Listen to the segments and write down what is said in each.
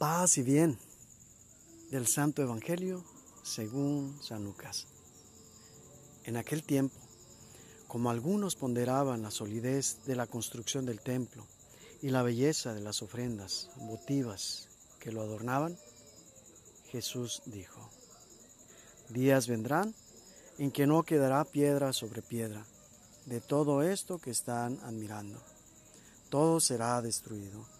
Paz y bien del Santo Evangelio según San Lucas. En aquel tiempo, como algunos ponderaban la solidez de la construcción del templo y la belleza de las ofrendas votivas que lo adornaban, Jesús dijo, días vendrán en que no quedará piedra sobre piedra de todo esto que están admirando. Todo será destruido.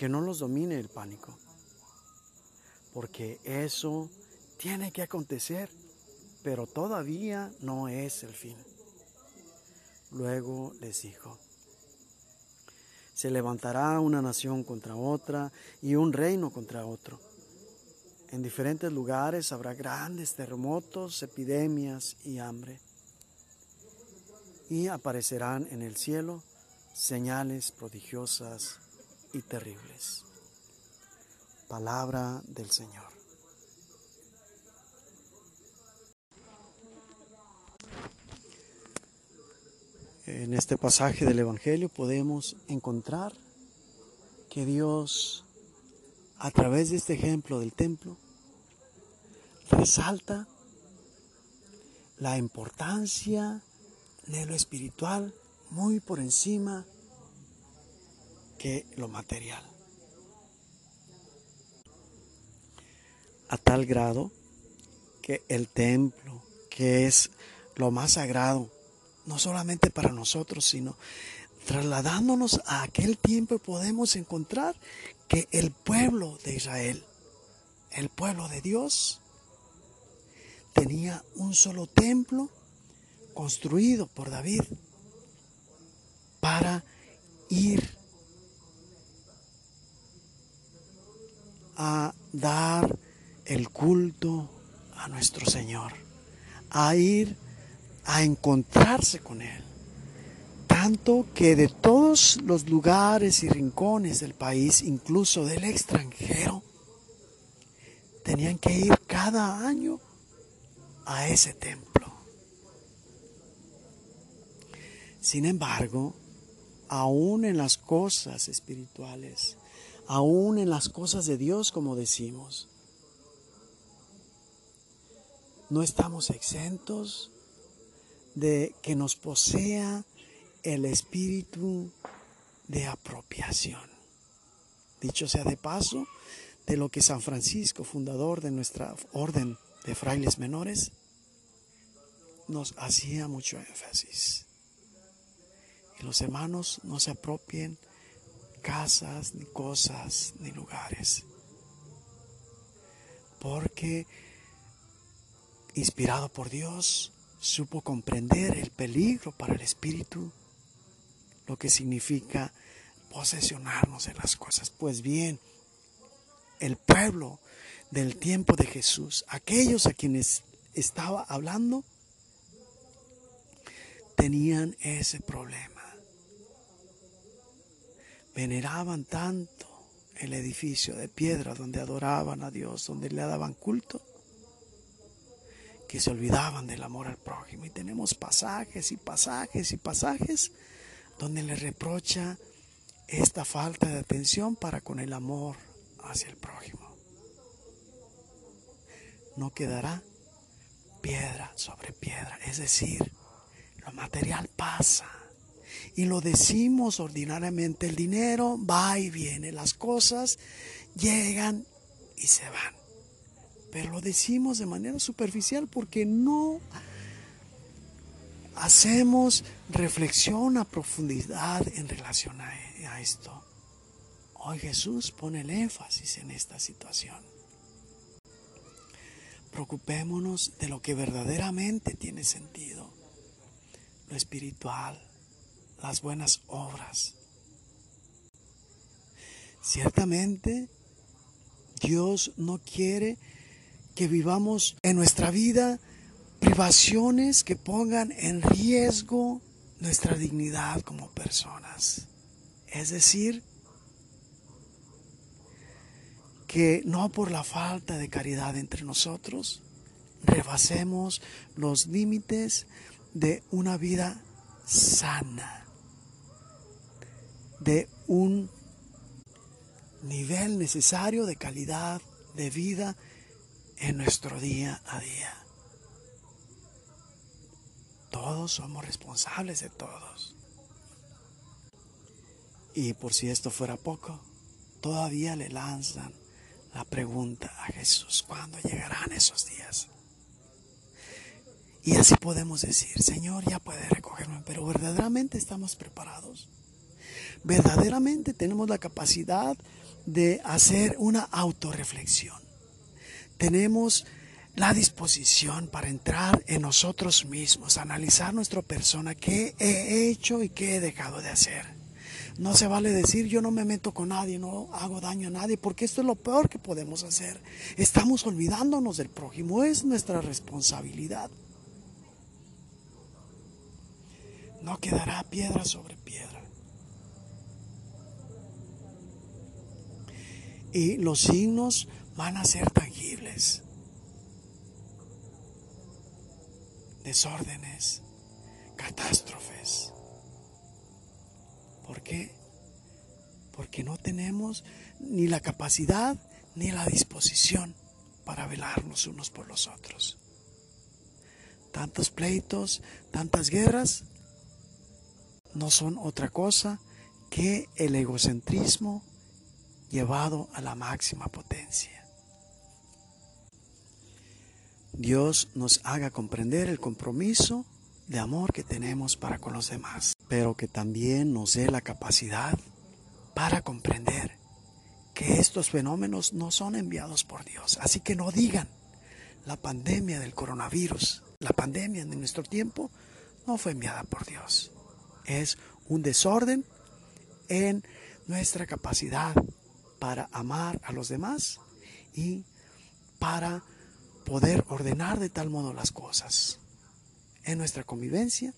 que no los domine el pánico, porque eso tiene que acontecer, pero todavía no es el fin. Luego les dijo, se levantará una nación contra otra y un reino contra otro. En diferentes lugares habrá grandes terremotos, epidemias y hambre. Y aparecerán en el cielo señales prodigiosas y terribles. Palabra del Señor. En este pasaje del Evangelio podemos encontrar que Dios, a través de este ejemplo del templo, resalta la importancia de lo espiritual muy por encima que lo material. A tal grado que el templo, que es lo más sagrado, no solamente para nosotros, sino trasladándonos a aquel tiempo podemos encontrar que el pueblo de Israel, el pueblo de Dios, tenía un solo templo construido por David para ir a dar el culto a nuestro Señor, a ir a encontrarse con Él. Tanto que de todos los lugares y rincones del país, incluso del extranjero, tenían que ir cada año a ese templo. Sin embargo, aún en las cosas espirituales, aún en las cosas de Dios, como decimos. No estamos exentos de que nos posea el espíritu de apropiación. Dicho sea de paso, de lo que San Francisco, fundador de nuestra orden de frailes menores, nos hacía mucho énfasis. Que los hermanos no se apropien casas, ni cosas, ni lugares. Porque, inspirado por Dios, supo comprender el peligro para el espíritu, lo que significa posesionarnos en las cosas. Pues bien, el pueblo del tiempo de Jesús, aquellos a quienes estaba hablando, tenían ese problema veneraban tanto el edificio de piedra donde adoraban a Dios, donde le daban culto, que se olvidaban del amor al prójimo. Y tenemos pasajes y pasajes y pasajes donde le reprocha esta falta de atención para con el amor hacia el prójimo. No quedará piedra sobre piedra, es decir, lo material pasa y lo decimos ordinariamente, el dinero va y viene, las cosas llegan y se van. Pero lo decimos de manera superficial porque no hacemos reflexión a profundidad en relación a, esto. Hoy Jesús pone el énfasis en esta situación. Preocupémonos de lo que verdaderamente tiene sentido, lo espiritual, las buenas obras. Ciertamente Dios no quiere que vivamos en nuestra vida privaciones que pongan en riesgo nuestra dignidad como personas. Es decir, que no por la falta de caridad entre nosotros rebasemos los límites de una vida sana, de un nivel necesario de calidad de vida en nuestro día a día. Todos somos responsables de todos. Y por si esto fuera poco, todavía le lanzan la pregunta a Jesús, ¿cuándo llegarán esos días? Y así podemos decir, Señor, ya puede recogerme, pero verdaderamente estamos preparados. Verdaderamente tenemos la capacidad de hacer una autorreflexión. Tenemos la disposición para entrar en nosotros mismos, analizar nuestra persona, qué he hecho y qué he dejado de hacer no se vale decir yo no me meto con nadie, no hago daño a nadie, porque esto es lo peor que podemos hacer. Estamos olvidándonos del prójimo, es nuestra responsabilidad. No quedará piedra sobre piedra. Y los signos van a ser tangibles. Desórdenes, catástrofes ¿Por qué? Porque no tenemos ni la capacidad ni la disposición para velarnos unos por los otros. Tantos pleitos, tantas guerras, no son otra cosa que el egocentrismo llevado a la máxima potencia. Dios nos haga comprender el compromiso de amor que tenemos para con los demás, pero que también nos dé la capacidad para comprender que estos fenómenos no son enviados por Dios. Así que no digan la pandemia del coronavirus, la pandemia de nuestro tiempo, no fue enviada por Dios. Es un desorden en nuestra capacidad para amar a los demás y para poder ordenar de tal modo las cosas en nuestra convivencia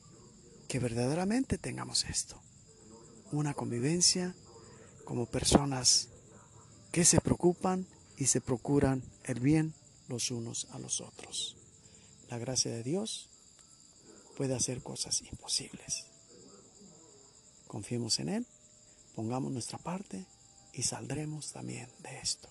que verdaderamente tengamos esto. Una convivencia como personas que se preocupan y se procuran el bien los unos a los otros. La gracia de Dios puede hacer cosas imposibles. Confiemos en Él, pongamos nuestra parte y saldremos también de esto.